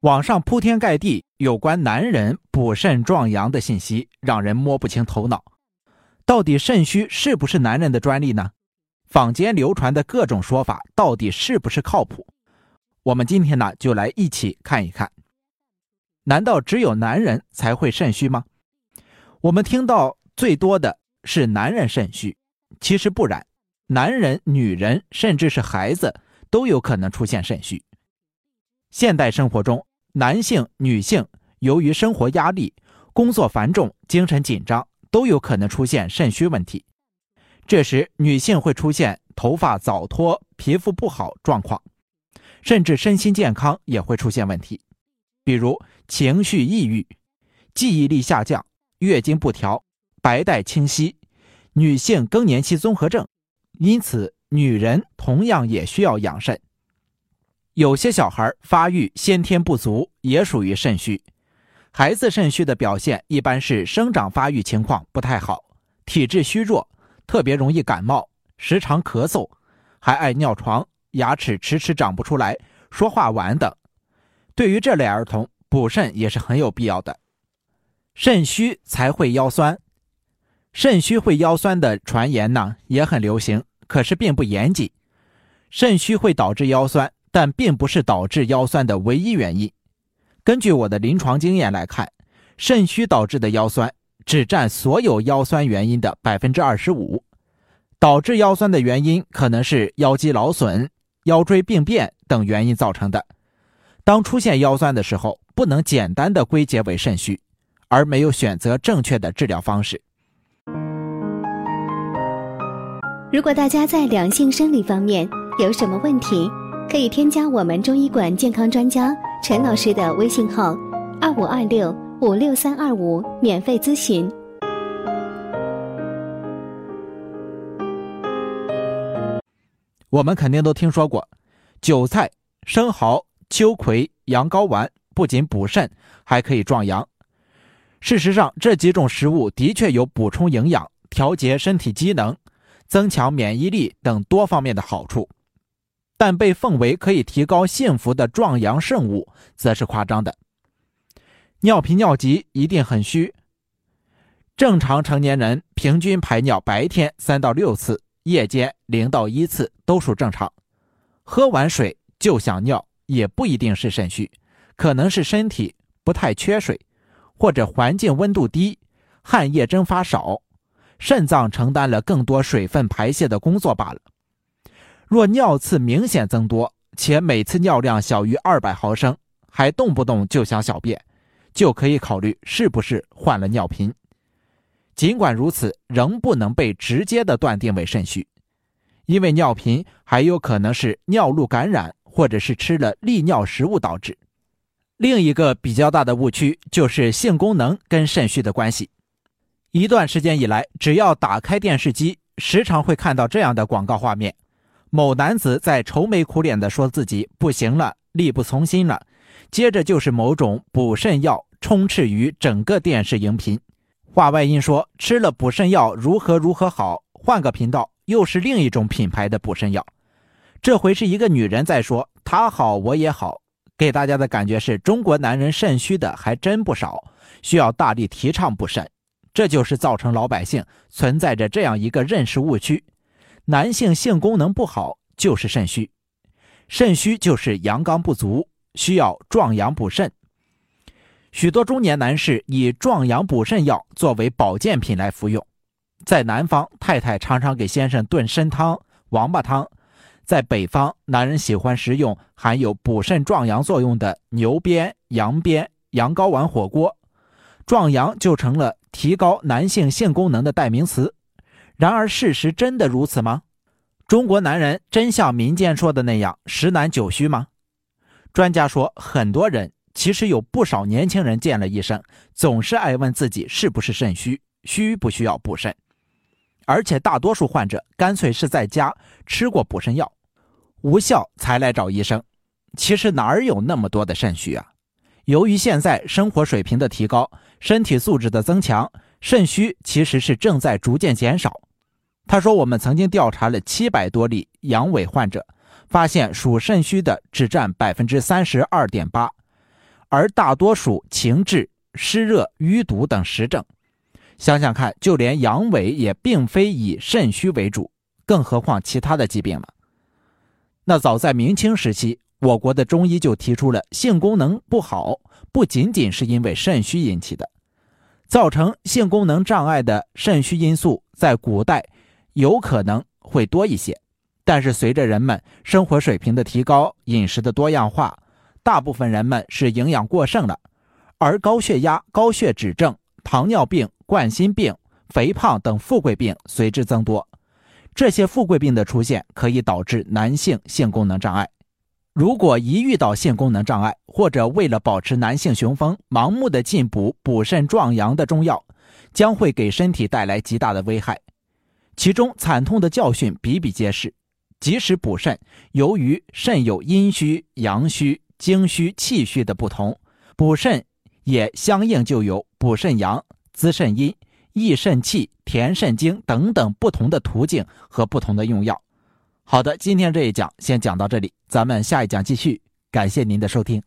网上铺天盖地有关男人补肾壮阳的信息，让人摸不清头脑。到底肾虚是不是男人的专利呢？坊间流传的各种说法到底是不是靠谱？我们今天呢就来一起看一看。难道只有男人才会肾虚吗？我们听到最多的是男人肾虚，其实不然，男人、女人甚至是孩子都有可能出现肾虚。现代生活中，男性、女性由于生活压力、工作繁重、精神紧张，都有可能出现肾虚问题。这时，女性会出现头发早脱、皮肤不好状况，甚至身心健康也会出现问题，比如情绪抑郁、记忆力下降、月经不调、白带清晰、女性更年期综合症。因此，女人同样也需要养肾。有些小孩发育先天不足，也属于肾虚。孩子肾虚的表现一般是生长发育情况不太好，体质虚弱，特别容易感冒，时常咳嗽，还爱尿床，牙齿迟迟长不出来，说话晚等。对于这类儿童，补肾也是很有必要的。肾虚才会腰酸，肾虚会腰酸的传言呢也很流行，可是并不严谨。肾虚会导致腰酸。但并不是导致腰酸的唯一原因。根据我的临床经验来看，肾虚导致的腰酸只占所有腰酸原因的百分之二十五。导致腰酸的原因可能是腰肌劳损、腰椎病变等原因造成的。当出现腰酸的时候，不能简单的归结为肾虚，而没有选择正确的治疗方式。如果大家在两性生理方面有什么问题，可以添加我们中医馆健康专家陈老师的微信号：二五二六五六三二五，免费咨询。我们肯定都听说过，韭菜、生蚝、秋葵、羊羔丸不仅补肾，还可以壮阳。事实上，这几种食物的确有补充营养、调节身体机能、增强免疫力等多方面的好处。但被奉为可以提高幸福的壮阳圣物，则是夸张的。尿频尿急一定很虚。正常成年人平均排尿白天三到六次，夜间零到一次都属正常。喝完水就想尿，也不一定是肾虚，可能是身体不太缺水，或者环境温度低，汗液蒸发少，肾脏承担了更多水分排泄的工作罢了。若尿次明显增多，且每次尿量小于二百毫升，还动不动就想小便，就可以考虑是不是患了尿频。尽管如此，仍不能被直接的断定为肾虚，因为尿频还有可能是尿路感染，或者是吃了利尿食物导致。另一个比较大的误区就是性功能跟肾虚的关系。一段时间以来，只要打开电视机，时常会看到这样的广告画面。某男子在愁眉苦脸地说自己不行了，力不从心了，接着就是某种补肾药充斥于整个电视荧屏。话外音说吃了补肾药如何如何好，换个频道又是另一种品牌的补肾药。这回是一个女人在说她好我也好，给大家的感觉是中国男人肾虚的还真不少，需要大力提倡补肾。这就是造成老百姓存在着这样一个认识误区。男性性功能不好就是肾虚，肾虚就是阳刚不足，需要壮阳补肾。许多中年男士以壮阳补肾药作为保健品来服用。在南方，太太常常给先生炖参汤、王八汤；在北方，男人喜欢食用含有补肾壮阳作用的牛鞭、羊鞭、羊羔丸火锅，壮阳就成了提高男性性功能的代名词。然而，事实真的如此吗？中国男人真像民间说的那样十男九虚吗？专家说，很多人其实有不少年轻人见了医生，总是爱问自己是不是肾虚，需不需要补肾，而且大多数患者干脆是在家吃过补肾药，无效才来找医生。其实哪儿有那么多的肾虚啊？由于现在生活水平的提高，身体素质的增强，肾虚其实是正在逐渐减少。他说：“我们曾经调查了七百多例阳痿患者，发现属肾虚的只占百分之三十二点八，而大多数情志、湿热、淤堵等实症。想想看，就连阳痿也并非以肾虚为主，更何况其他的疾病了？那早在明清时期，我国的中医就提出了性功能不好不仅仅是因为肾虚引起的，造成性功能障碍的肾虚因素在古代有可能会多一些，但是随着人们生活水平的提高、饮食的多样化，大部分人们是营养过剩了，而高血压、高血脂症、糖尿病、冠心病、肥胖等富贵病随之增多。这些富贵病的出现可以导致男性性功能障碍。如果一遇到性功能障碍，或者为了保持男性雄风，盲目的进补补肾壮阳的中药，将会给身体带来极大的危害。其中惨痛的教训比比皆是。即使补肾，由于肾有阴虚、阳虚、精虚、气虚的不同，补肾也相应就有补肾阳、滋肾阴。益肾气、填肾精等等不同的途径和不同的用药。好的，今天这一讲先讲到这里，咱们下一讲继续。感谢您的收听。